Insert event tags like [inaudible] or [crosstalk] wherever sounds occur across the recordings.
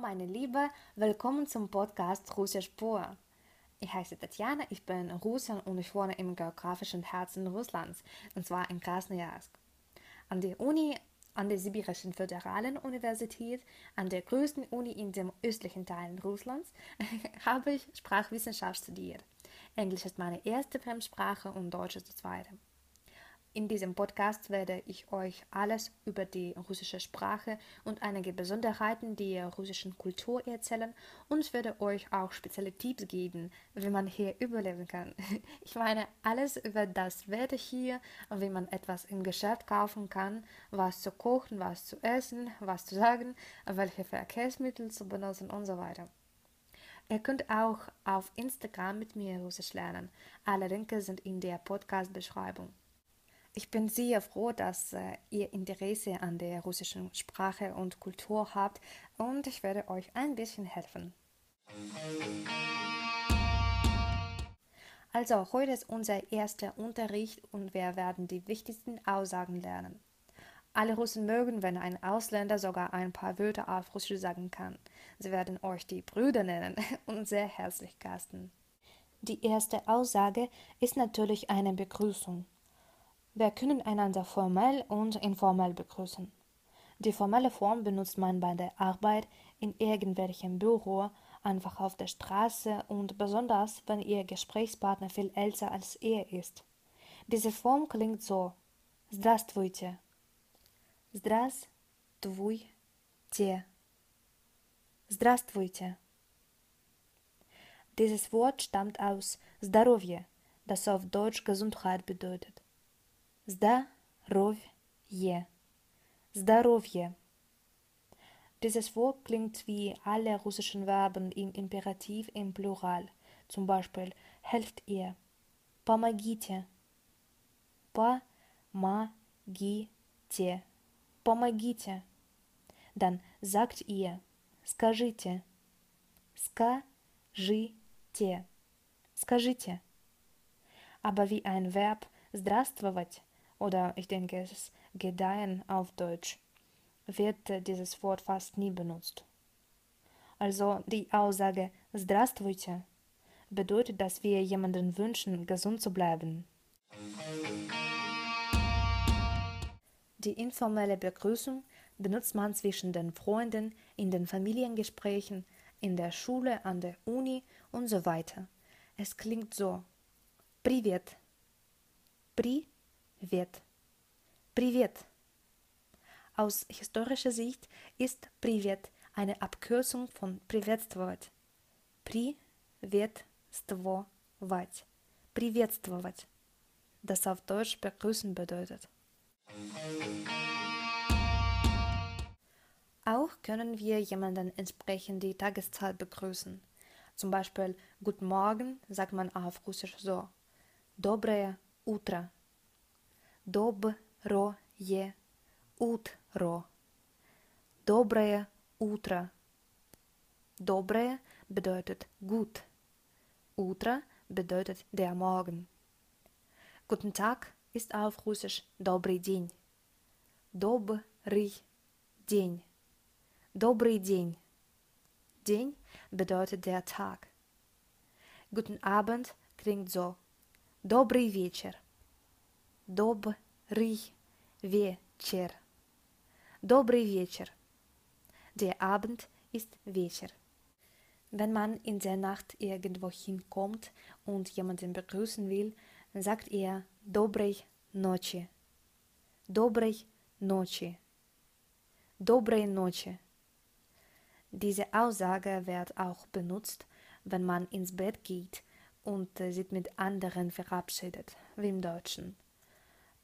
Meine Liebe, willkommen zum Podcast Russisch pur. Ich heiße Tatjana, ich bin Russin und ich wohne im geografischen Herzen Russlands, und zwar in Krasnojarsk. An der Uni, an der Sibirischen Föderalen Universität, an der größten Uni in dem östlichen Teil Russlands, [laughs] habe ich Sprachwissenschaft studiert. Englisch ist meine erste Fremdsprache und Deutsch ist die zweite. In diesem Podcast werde ich euch alles über die russische Sprache und einige Besonderheiten der russischen Kultur erzählen und werde euch auch spezielle Tipps geben, wie man hier überleben kann. [laughs] Ich meine alles über das Wetter hier, wie man etwas im Geschäft kaufen kann, was zu kochen, was zu essen, was zu sagen, welche Verkehrsmittel zu benutzen und so weiter. Ihr könnt auch auf Instagram mit mir Russisch lernen. Alle Linke sind in der Podcast-Beschreibung. Ich bin sehr froh, dass äh, ihr Interesse an der russischen Sprache und Kultur habt und ich werde euch ein bisschen helfen. Also, heute ist unser erster Unterricht und wir werden die wichtigsten Aussagen lernen. Alle Russen mögen, wenn ein Ausländer sogar ein paar Wörter auf Russisch sagen kann. Sie werden euch die Brüder nennen [laughs] und sehr herzlich gasten. Die erste Aussage ist natürlich eine Begrüßung. Wir können einander formell und informell begrüßen. Die formelle Form benutzt man bei der Arbeit, in irgendwelchem Büro, einfach auf der Straße und besonders, wenn Ihr Gesprächspartner viel älter als er ist. Diese Form klingt so: Здравствуйте. Здравствуйте. Здравствуйте. Dieses Wort stammt aus Здоровье, das auf Deutsch Gesundheit bedeutet. Здоровье. Здоровье. Dieses Wort klingt wie alle russischen Verben im Imperativ im Plural. Zum Beispiel helft ihr. Помогите. Помогите. Помогите. Dann sagt ihr. Скажите. Скажите. Скажите. Aber wie ein Verb здравствовать oder ich denke es ist gedeihen auf Deutsch, wird dieses Wort fast nie benutzt. Also die Aussage Здравствуйте bedeutet, dass wir jemanden wünschen, gesund zu bleiben. Die informelle Begrüßung benutzt man zwischen den Freunden, in den Familiengesprächen, in der Schule, an der Uni und so weiter. Es klingt so: Привет. Привет. Привет. Привет. Aus historischer Sicht ist Привет eine Abkürzung von приветствовать. Приветствовать. Приветствовать. Das auf Deutsch begrüßen bedeutet. Auch können wir jemanden entsprechend die Tageszeit begrüßen. Zum Beispiel Guten Morgen sagt man auf Russisch so. Доброе утро. Доброе утро. Доброе утро. Доброе bedeutet gut. Утро bedeutet der Morgen. Guten Tag ist auf Russisch Добрый день. Добрый день. Добрый день. День bedeutet der Tag. Guten Abend klingt so. Добрый вечер. Добрый вечер. Добрый вечер. Der Abend ist вечер. Wenn man in der Nacht irgendwo hinkommt und jemanden begrüßen will, sagt er Доброй ночи. Доброй ночи. Доброй ночи. Diese Aussage wird auch benutzt, wenn man ins Bett geht und sich mit anderen verabschiedet, wie im Deutschen.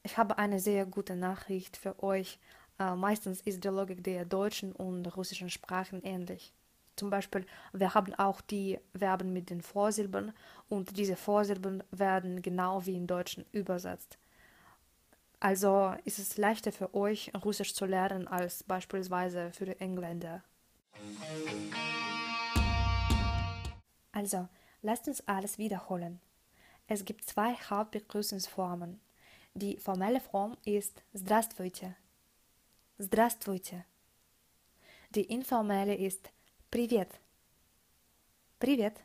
Ich habe eine sehr gute Nachricht für euch. Äh, meistens ist die Logik der deutschen und russischen Sprachen ähnlich. Zum Beispiel, wir haben auch die Verben mit den Vorsilben und diese Vorsilben werden genau wie im Deutschen übersetzt. Also ist es leichter für euch, Russisch zu lernen als beispielsweise für die Engländer. Also, lasst uns alles wiederholen. Es gibt zwei Hauptbegrüßungsformen. Die formelle Form ist Здравствуйте. Здравствуйте. Die informelle ist Privet. Privet.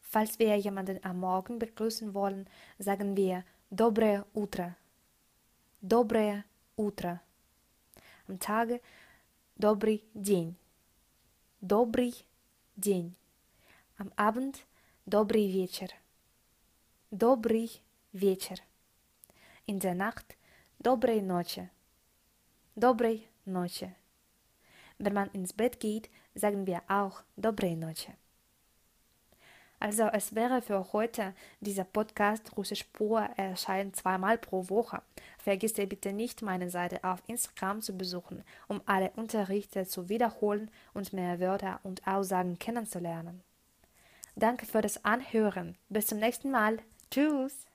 Falls wir jemanden am Morgen begrüßen wollen, sagen wir Dobre Utra. Dobre Utra. Am Tage Dobry день. Добрый день. Am Abend Добрый вечер. Добрый вечер. in der Nacht Dobrej noche. Dobrej noche. Wenn man ins Bett geht, sagen wir auch Dobrej noche. Also es wäre für heute dieser Podcast Russisch pur erscheint zweimal pro Woche. Vergiss dir bitte nicht meine Seite auf Instagram zu besuchen, um alle Unterrichte zu wiederholen und mehr Wörter und Aussagen kennenzulernen. Danke für das Anhören. Bis zum nächsten Mal. Tschüss.